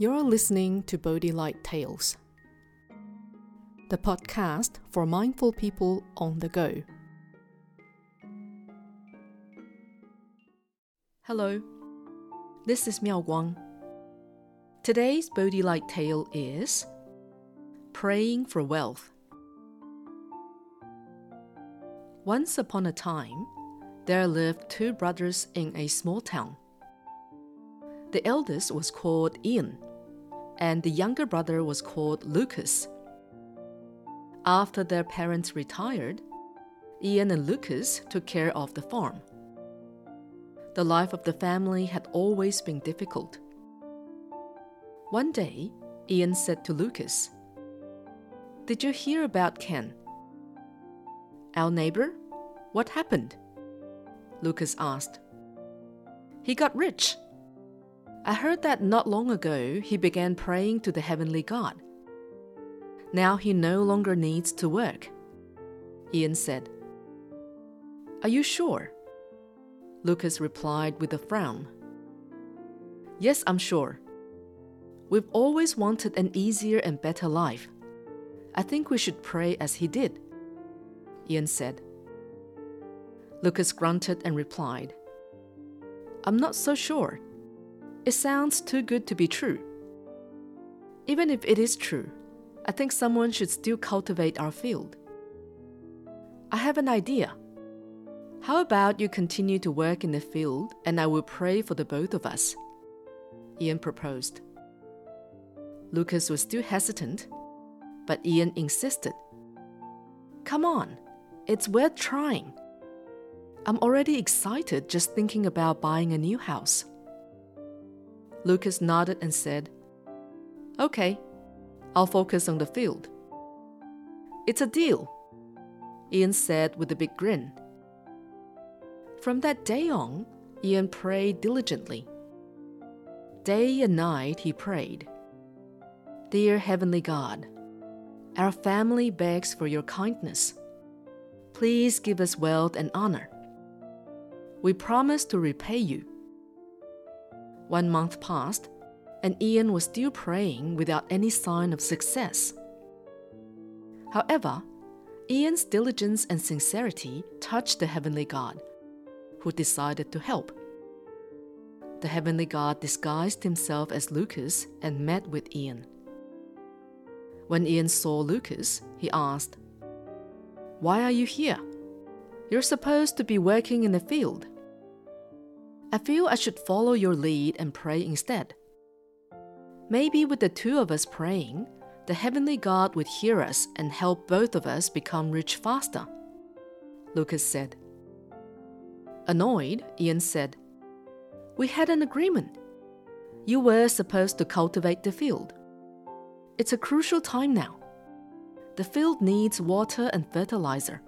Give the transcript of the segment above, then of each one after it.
You're listening to Bodhi Light Tales, the podcast for mindful people on the go. Hello, this is Miao Guang. Today's Bodhi Light tale is Praying for Wealth. Once upon a time, there lived two brothers in a small town. The eldest was called Ian, and the younger brother was called Lucas. After their parents retired, Ian and Lucas took care of the farm. The life of the family had always been difficult. One day, Ian said to Lucas, Did you hear about Ken? Our neighbor? What happened? Lucas asked. He got rich. I heard that not long ago he began praying to the heavenly God. Now he no longer needs to work. Ian said. Are you sure? Lucas replied with a frown. Yes, I'm sure. We've always wanted an easier and better life. I think we should pray as he did. Ian said. Lucas grunted and replied, I'm not so sure. It sounds too good to be true. Even if it is true, I think someone should still cultivate our field. I have an idea. How about you continue to work in the field and I will pray for the both of us? Ian proposed. Lucas was still hesitant, but Ian insisted. Come on, it's worth trying. I'm already excited just thinking about buying a new house. Lucas nodded and said, Okay, I'll focus on the field. It's a deal, Ian said with a big grin. From that day on, Ian prayed diligently. Day and night he prayed. Dear Heavenly God, our family begs for your kindness. Please give us wealth and honor. We promise to repay you. One month passed, and Ian was still praying without any sign of success. However, Ian's diligence and sincerity touched the Heavenly God, who decided to help. The Heavenly God disguised himself as Lucas and met with Ian. When Ian saw Lucas, he asked, Why are you here? You're supposed to be working in the field. I feel I should follow your lead and pray instead. Maybe with the two of us praying, the Heavenly God would hear us and help both of us become rich faster. Lucas said. Annoyed, Ian said, We had an agreement. You were supposed to cultivate the field. It's a crucial time now. The field needs water and fertilizer.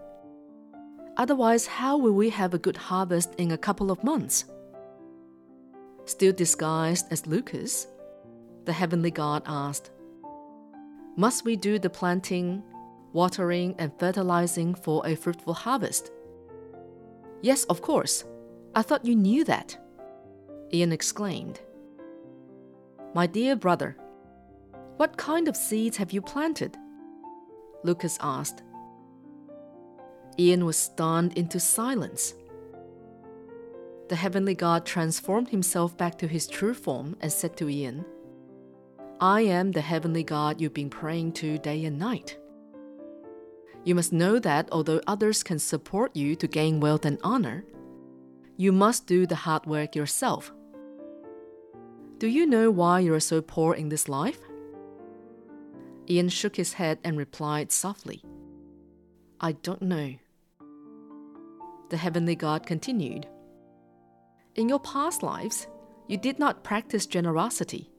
Otherwise, how will we have a good harvest in a couple of months? Still disguised as Lucas, the heavenly God asked, Must we do the planting, watering, and fertilizing for a fruitful harvest? Yes, of course. I thought you knew that. Ian exclaimed. My dear brother, what kind of seeds have you planted? Lucas asked. Ian was stunned into silence the heavenly God transformed himself back to his true form and said to Ian, I am the heavenly God you've been praying to day and night. You must know that although others can support you to gain wealth and honor, you must do the hard work yourself. Do you know why you are so poor in this life? Ian shook his head and replied softly, I don't know. The heavenly God continued, in your past lives, you did not practice generosity,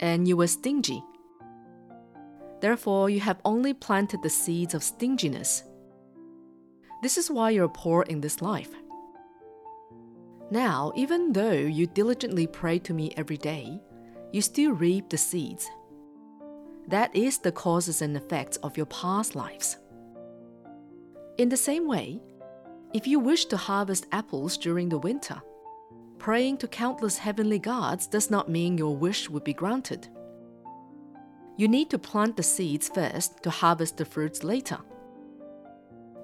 and you were stingy. Therefore, you have only planted the seeds of stinginess. This is why you're poor in this life. Now, even though you diligently pray to me every day, you still reap the seeds. That is the causes and effects of your past lives. In the same way, if you wish to harvest apples during the winter, praying to countless heavenly gods does not mean your wish would be granted. You need to plant the seeds first to harvest the fruits later.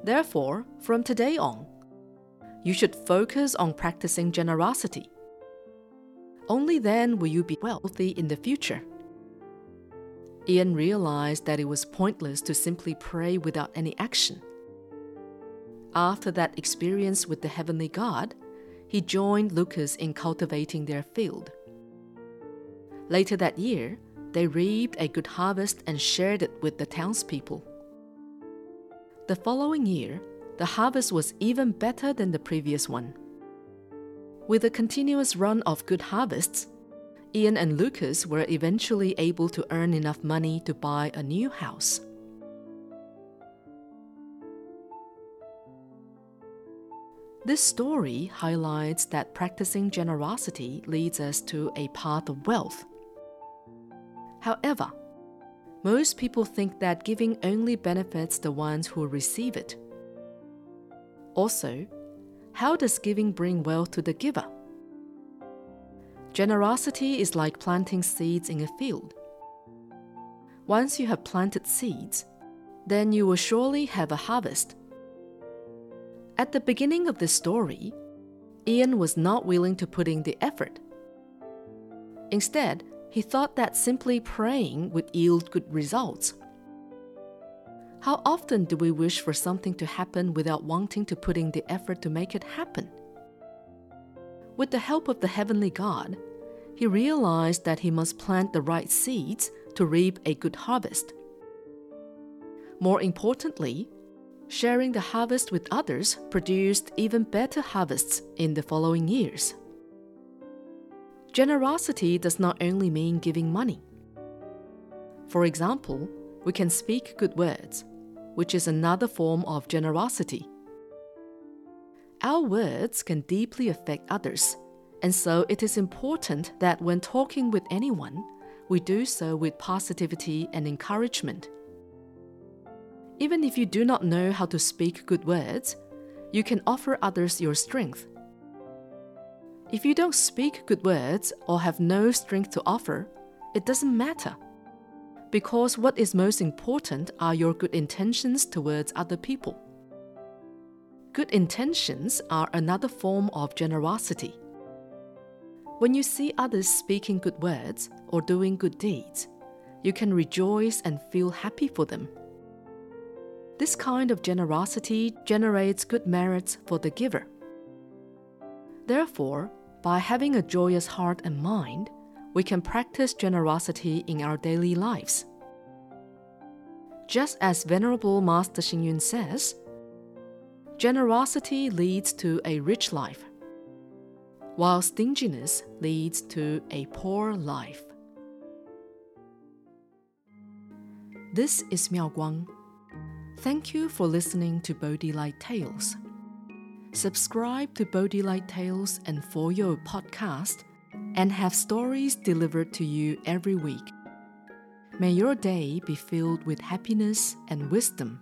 Therefore, from today on, you should focus on practicing generosity. Only then will you be wealthy in the future. Ian realized that it was pointless to simply pray without any action. After that experience with the heavenly God, he joined Lucas in cultivating their field. Later that year, they reaped a good harvest and shared it with the townspeople. The following year, the harvest was even better than the previous one. With a continuous run of good harvests, Ian and Lucas were eventually able to earn enough money to buy a new house. This story highlights that practicing generosity leads us to a path of wealth. However, most people think that giving only benefits the ones who receive it. Also, how does giving bring wealth to the giver? Generosity is like planting seeds in a field. Once you have planted seeds, then you will surely have a harvest. At the beginning of this story, Ian was not willing to put in the effort. Instead, he thought that simply praying would yield good results. How often do we wish for something to happen without wanting to put in the effort to make it happen? With the help of the Heavenly God, he realized that he must plant the right seeds to reap a good harvest. More importantly, sharing the harvest with others produced even better harvests in the following years. Generosity does not only mean giving money. For example, we can speak good words, which is another form of generosity. Our words can deeply affect others, and so it is important that when talking with anyone, we do so with positivity and encouragement. Even if you do not know how to speak good words, you can offer others your strength if you don't speak good words or have no strength to offer, it doesn't matter. Because what is most important are your good intentions towards other people. Good intentions are another form of generosity. When you see others speaking good words or doing good deeds, you can rejoice and feel happy for them. This kind of generosity generates good merits for the giver. Therefore, by having a joyous heart and mind, we can practice generosity in our daily lives. Just as Venerable Master Xing Yun says, generosity leads to a rich life, while stinginess leads to a poor life. This is Miao Guang. Thank you for listening to Bodhi Light Tales. Subscribe to Bodhi Light Tales and For Your podcast and have stories delivered to you every week. May your day be filled with happiness and wisdom.